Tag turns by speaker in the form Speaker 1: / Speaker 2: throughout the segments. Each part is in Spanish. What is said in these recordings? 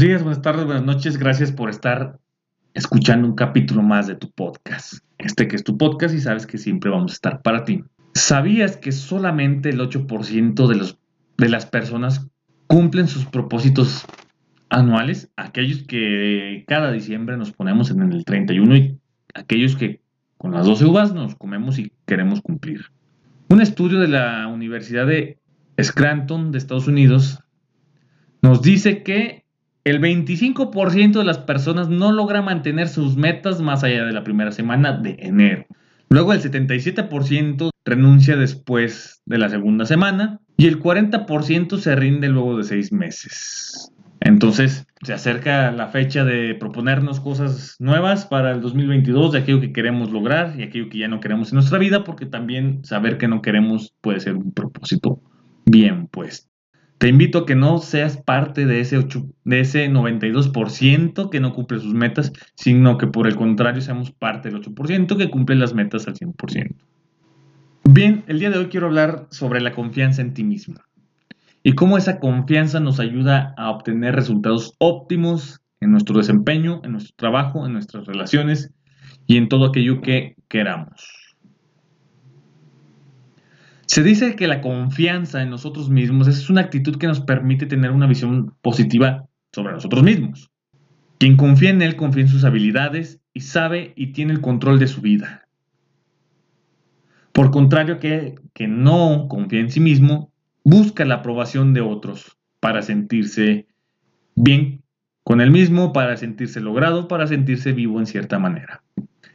Speaker 1: Buenos días, buenas tardes, buenas noches. Gracias por estar escuchando un capítulo más de tu podcast. Este que es tu podcast y sabes que siempre vamos a estar para ti. ¿Sabías que solamente el 8% de, los, de las personas cumplen sus propósitos anuales? Aquellos que cada diciembre nos ponemos en el 31 y aquellos que con las 12 uvas nos comemos y queremos cumplir. Un estudio de la Universidad de Scranton de Estados Unidos nos dice que el 25% de las personas no logra mantener sus metas más allá de la primera semana de enero. Luego el 77% renuncia después de la segunda semana y el 40% se rinde luego de seis meses. Entonces se acerca la fecha de proponernos cosas nuevas para el 2022 de aquello que queremos lograr y aquello que ya no queremos en nuestra vida, porque también saber que no queremos puede ser un propósito bien puesto. Te invito a que no seas parte de ese, de ese 92% que no cumple sus metas, sino que por el contrario seamos parte del 8% que cumple las metas al 100%. Bien, el día de hoy quiero hablar sobre la confianza en ti mismo y cómo esa confianza nos ayuda a obtener resultados óptimos en nuestro desempeño, en nuestro trabajo, en nuestras relaciones y en todo aquello que queramos. Se dice que la confianza en nosotros mismos es una actitud que nos permite tener una visión positiva sobre nosotros mismos. Quien confía en él confía en sus habilidades y sabe y tiene el control de su vida. Por contrario que, que no confía en sí mismo, busca la aprobación de otros para sentirse bien con él mismo, para sentirse logrado, para sentirse vivo en cierta manera.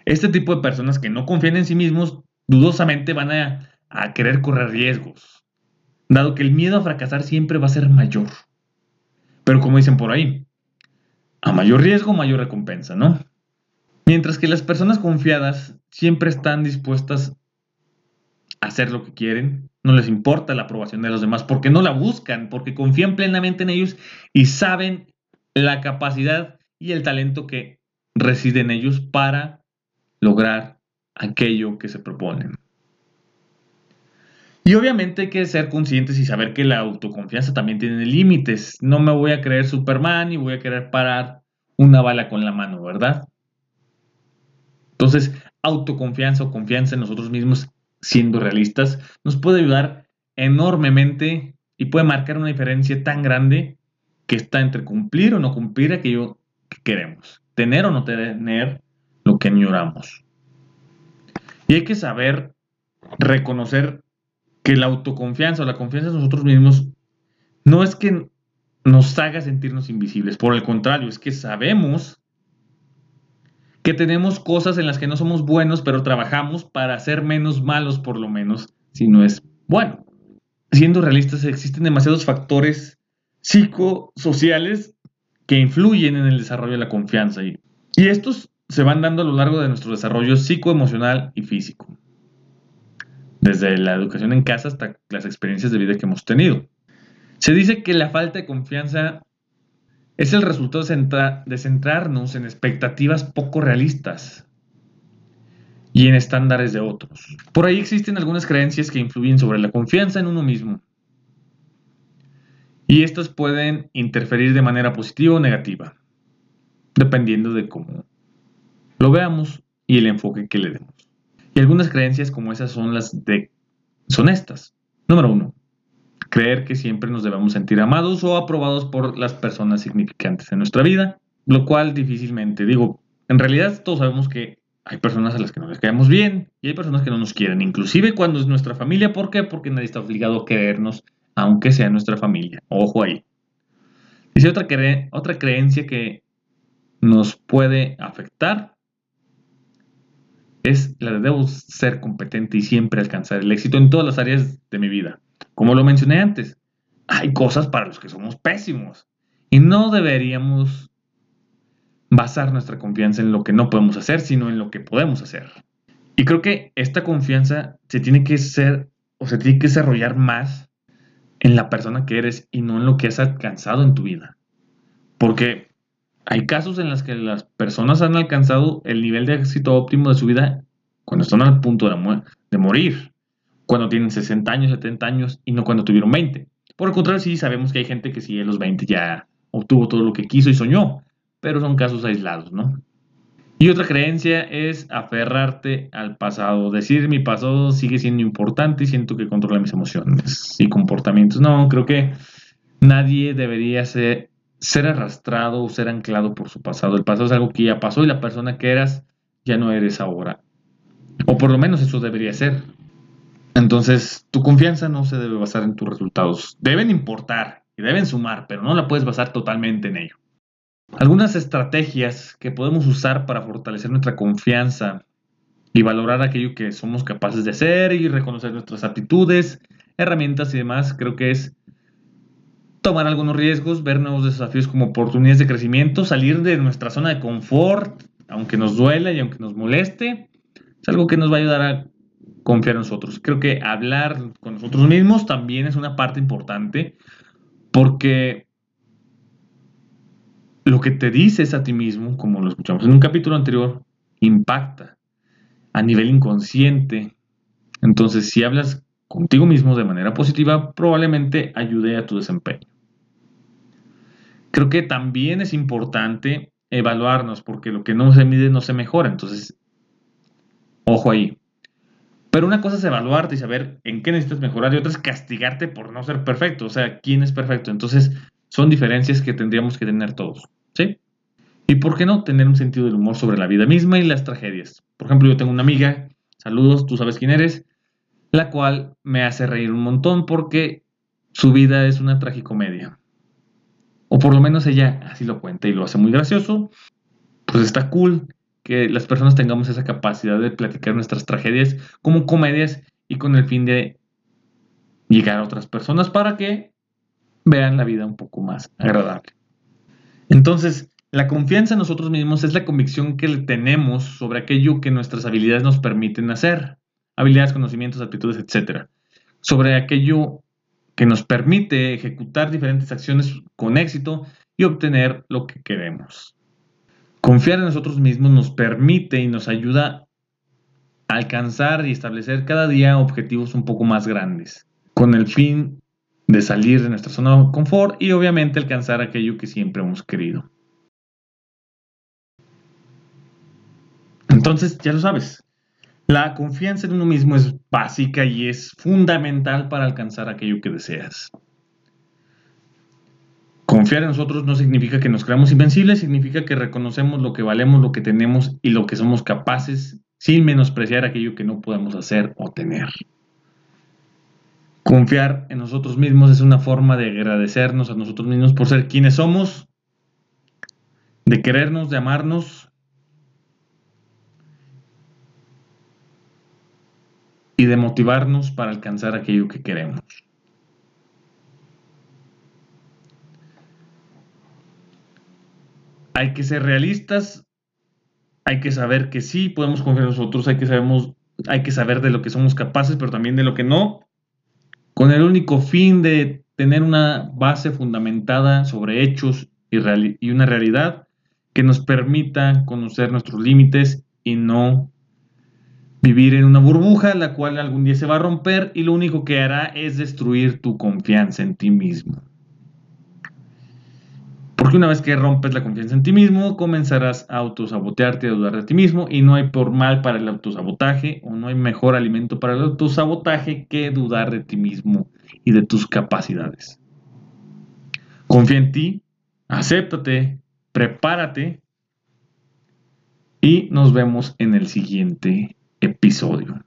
Speaker 1: Este tipo de personas que no confían en sí mismos, dudosamente van a a querer correr riesgos, dado que el miedo a fracasar siempre va a ser mayor. Pero como dicen por ahí, a mayor riesgo, mayor recompensa, ¿no? Mientras que las personas confiadas siempre están dispuestas a hacer lo que quieren, no les importa la aprobación de los demás porque no la buscan, porque confían plenamente en ellos y saben la capacidad y el talento que reside en ellos para lograr aquello que se proponen. Y obviamente hay que ser conscientes y saber que la autoconfianza también tiene límites. No me voy a creer Superman y voy a querer parar una bala con la mano, ¿verdad? Entonces, autoconfianza o confianza en nosotros mismos, siendo realistas, nos puede ayudar enormemente y puede marcar una diferencia tan grande que está entre cumplir o no cumplir aquello que queremos, tener o no tener lo que añoramos. Y hay que saber reconocer que la autoconfianza o la confianza en nosotros mismos no es que nos haga sentirnos invisibles, por el contrario, es que sabemos que tenemos cosas en las que no somos buenos, pero trabajamos para ser menos malos por lo menos, si no es bueno. Siendo realistas, existen demasiados factores psicosociales que influyen en el desarrollo de la confianza y, y estos se van dando a lo largo de nuestro desarrollo psicoemocional y físico desde la educación en casa hasta las experiencias de vida que hemos tenido. Se dice que la falta de confianza es el resultado de centrarnos en expectativas poco realistas y en estándares de otros. Por ahí existen algunas creencias que influyen sobre la confianza en uno mismo. Y estas pueden interferir de manera positiva o negativa, dependiendo de cómo lo veamos y el enfoque que le demos. Y algunas creencias como esas son las de son estas. Número uno, creer que siempre nos debemos sentir amados o aprobados por las personas significantes en nuestra vida, lo cual difícilmente, digo, en realidad todos sabemos que hay personas a las que no les caemos bien y hay personas que no nos quieren, inclusive cuando es nuestra familia. ¿Por qué? Porque nadie está obligado a querernos, aunque sea nuestra familia. Ojo ahí. Dice otra, otra creencia que nos puede afectar es la de debo ser competente y siempre alcanzar el éxito en todas las áreas de mi vida. Como lo mencioné antes, hay cosas para los que somos pésimos y no deberíamos basar nuestra confianza en lo que no podemos hacer, sino en lo que podemos hacer. Y creo que esta confianza se tiene que ser o se tiene que desarrollar más en la persona que eres y no en lo que has alcanzado en tu vida. Porque hay casos en los que las personas han alcanzado el nivel de éxito óptimo de su vida cuando están al punto de, morir, cuando tienen 60 años, 70 años y no cuando tuvieron 20. Por el contrario, sí sabemos que hay gente que sigue los 20 ya obtuvo todo lo que quiso y soñó, pero son casos aislados, ¿no? Y otra creencia es aferrarte al pasado, decir mi pasado sigue siendo importante y siento que controla mis emociones y comportamientos. No, creo que nadie debería ser, ser arrastrado o ser anclado por su pasado. El pasado es algo que ya pasó y la persona que eras ya no eres ahora. O por lo menos eso debería ser. Entonces, tu confianza no se debe basar en tus resultados. Deben importar y deben sumar, pero no la puedes basar totalmente en ello. Algunas estrategias que podemos usar para fortalecer nuestra confianza y valorar aquello que somos capaces de hacer y reconocer nuestras aptitudes, herramientas y demás, creo que es tomar algunos riesgos, ver nuevos desafíos como oportunidades de crecimiento, salir de nuestra zona de confort, aunque nos duela y aunque nos moleste, es algo que nos va a ayudar a confiar en nosotros. Creo que hablar con nosotros mismos también es una parte importante porque lo que te dices a ti mismo, como lo escuchamos en un capítulo anterior, impacta a nivel inconsciente. Entonces, si hablas contigo mismo de manera positiva, probablemente ayude a tu desempeño. Creo que también es importante evaluarnos, porque lo que no se mide no se mejora. Entonces, ojo ahí. Pero una cosa es evaluarte y saber en qué necesitas mejorar y otra es castigarte por no ser perfecto. O sea, ¿quién es perfecto? Entonces, son diferencias que tendríamos que tener todos. ¿Sí? Y por qué no tener un sentido del humor sobre la vida misma y las tragedias. Por ejemplo, yo tengo una amiga, saludos, tú sabes quién eres, la cual me hace reír un montón porque su vida es una tragicomedia. O por lo menos ella así lo cuenta y lo hace muy gracioso. Pues está cool que las personas tengamos esa capacidad de platicar nuestras tragedias como comedias y con el fin de llegar a otras personas para que vean la vida un poco más agradable. Entonces, la confianza en nosotros mismos es la convicción que tenemos sobre aquello que nuestras habilidades nos permiten hacer. Habilidades, conocimientos, aptitudes, etc. Sobre aquello que nos permite ejecutar diferentes acciones con éxito y obtener lo que queremos. Confiar en nosotros mismos nos permite y nos ayuda a alcanzar y establecer cada día objetivos un poco más grandes, con el fin de salir de nuestra zona de confort y obviamente alcanzar aquello que siempre hemos querido. Entonces, ya lo sabes, la confianza en uno mismo es básica y es fundamental para alcanzar aquello que deseas. Confiar en nosotros no significa que nos creamos invencibles, significa que reconocemos lo que valemos, lo que tenemos y lo que somos capaces sin menospreciar aquello que no podemos hacer o tener. Confiar en nosotros mismos es una forma de agradecernos a nosotros mismos por ser quienes somos, de querernos, de amarnos y de motivarnos para alcanzar aquello que queremos. Hay que ser realistas, hay que saber que sí podemos confiar en nosotros, hay que, sabemos, hay que saber de lo que somos capaces, pero también de lo que no, con el único fin de tener una base fundamentada sobre hechos y, y una realidad que nos permita conocer nuestros límites y no vivir en una burbuja la cual algún día se va a romper y lo único que hará es destruir tu confianza en ti mismo. Porque una vez que rompes la confianza en ti mismo, comenzarás a autosabotearte, a dudar de ti mismo y no hay por mal para el autosabotaje o no hay mejor alimento para el autosabotaje que dudar de ti mismo y de tus capacidades. Confía en ti, acéptate, prepárate y nos vemos en el siguiente episodio.